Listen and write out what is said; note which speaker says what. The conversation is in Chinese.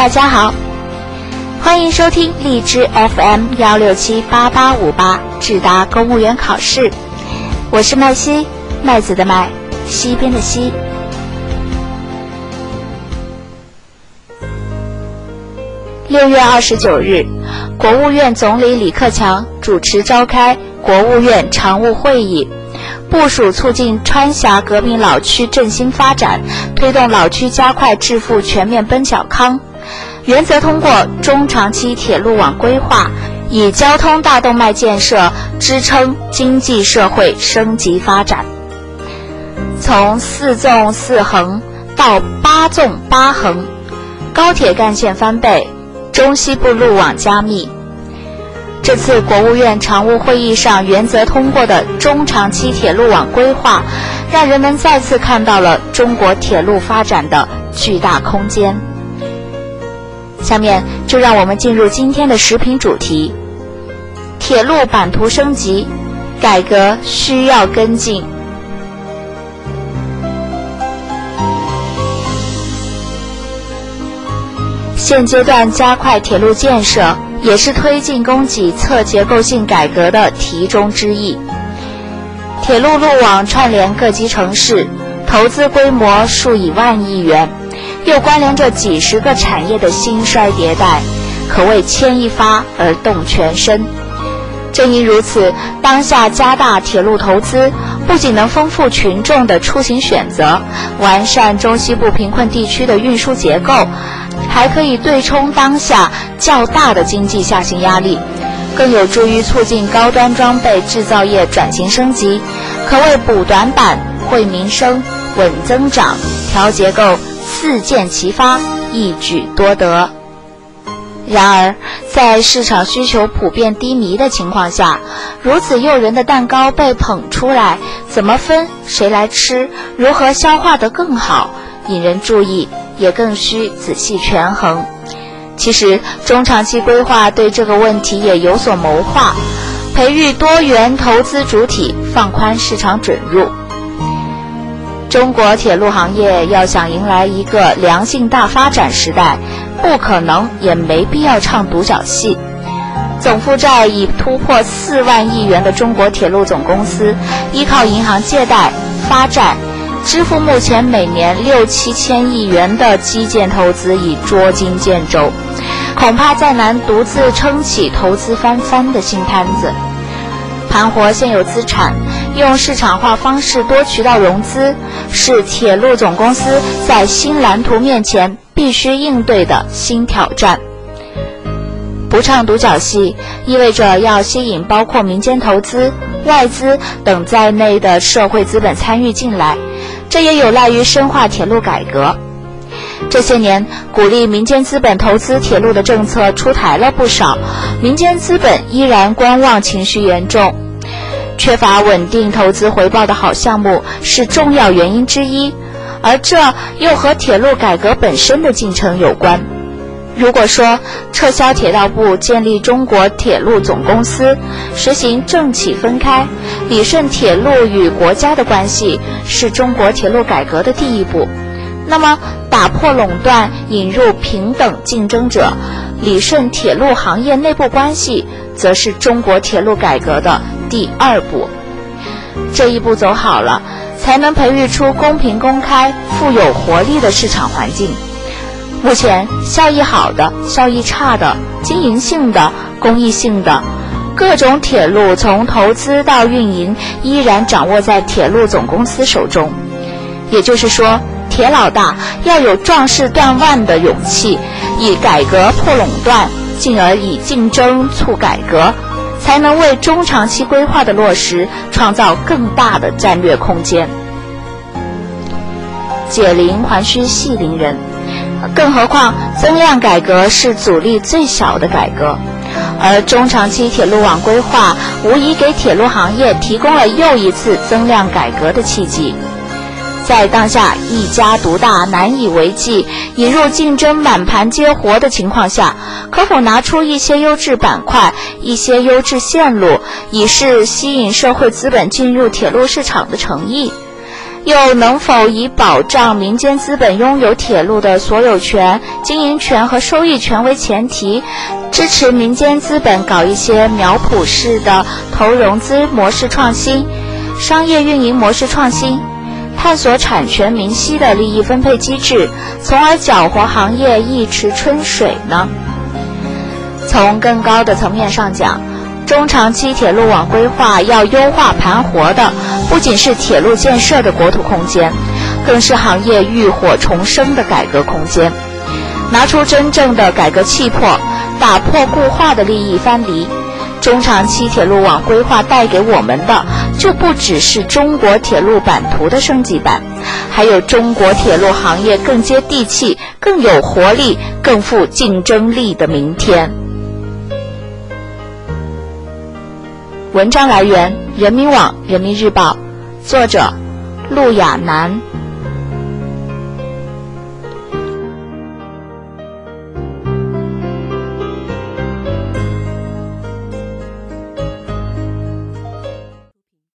Speaker 1: 大家好，欢迎收听荔枝 FM 幺六七八八五八智达公务员考试，我是麦西，麦子的麦，西边的西。六月二十九日，国务院总理李克强主持召开国务院常务会议。部署促进川峡革命老区振兴发展，推动老区加快致富全面奔小康，原则通过中长期铁路网规划，以交通大动脉建设支撑经济社会升级发展。从四纵四横到八纵八横，高铁干线翻倍，中西部路网加密。这次国务院常务会议上原则通过的中长期铁路网规划，让人们再次看到了中国铁路发展的巨大空间。下面就让我们进入今天的食品主题：铁路版图升级，改革需要跟进。现阶段加快铁路建设。也是推进供给侧结构性改革的题中之意。铁路路网串联各级城市，投资规模数以万亿元，又关联着几十个产业的兴衰迭代，可谓牵一发而动全身。正因如此，当下加大铁路投资，不仅能丰富群众的出行选择，完善中西部贫困地区的运输结构。还可以对冲当下较大的经济下行压力，更有助于促进高端装备制造业转型升级，可谓补短板、惠民生、稳增长、调结构四箭齐发，一举多得。然而，在市场需求普遍低迷的情况下，如此诱人的蛋糕被捧出来，怎么分？谁来吃？如何消化得更好？引人注意。也更需仔细权衡。其实，中长期规划对这个问题也有所谋划，培育多元投资主体，放宽市场准入。中国铁路行业要想迎来一个良性大发展时代，不可能也没必要唱独角戏。总负债已突破四万亿元的中国铁路总公司，依靠银行借贷发债。支付目前每年六七千亿元的基建投资已捉襟见肘，恐怕再难独自撑起投资翻番的新摊子。盘活现有资产，用市场化方式多渠道融资，是铁路总公司在新蓝图面前必须应对的新挑战。不唱独角戏，意味着要吸引包括民间投资、外资等在内的社会资本参与进来。这也有赖于深化铁路改革。这些年，鼓励民间资本投资铁路的政策出台了不少，民间资本依然观望情绪严重，缺乏稳定投资回报的好项目是重要原因之一，而这又和铁路改革本身的进程有关。如果说撤销铁道部，建立中国铁路总公司，实行政企分开，理顺铁路与国家的关系，是中国铁路改革的第一步，那么打破垄断，引入平等竞争者，理顺铁路行业内部关系，则是中国铁路改革的第二步。这一步走好了，才能培育出公平、公开、富有活力的市场环境。目前效益好的、效益差的、经营性的、公益性的，各种铁路从投资到运营，依然掌握在铁路总公司手中。也就是说，铁老大要有壮士断腕的勇气，以改革破垄断，进而以竞争促改革，才能为中长期规划的落实创造更大的战略空间。解铃还须系铃人。更何况，增量改革是阻力最小的改革，而中长期铁路网规划无疑给铁路行业提供了又一次增量改革的契机。在当下一家独大难以为继、引入竞争满盘皆活的情况下，可否拿出一些优质板块、一些优质线路，以示吸引社会资本进入铁路市场的诚意？又能否以保障民间资本拥有铁路的所有权、经营权和收益权为前提，支持民间资本搞一些苗圃式的投融资模式创新、商业运营模式创新，探索产权明晰的利益分配机制，从而搅和行业一池春水呢？从更高的层面上讲，中长期铁路网规划要优化盘活的，不仅是铁路建设的国土空间，更是行业浴火重生的改革空间。拿出真正的改革气魄，打破固化的利益藩篱。中长期铁路网规划带给我们的，就不只是中国铁路版图的升级版，还有中国铁路行业更接地气、更有活力、更富竞争力的明天。文章来源：人民网、人民日报，作者：陆亚楠。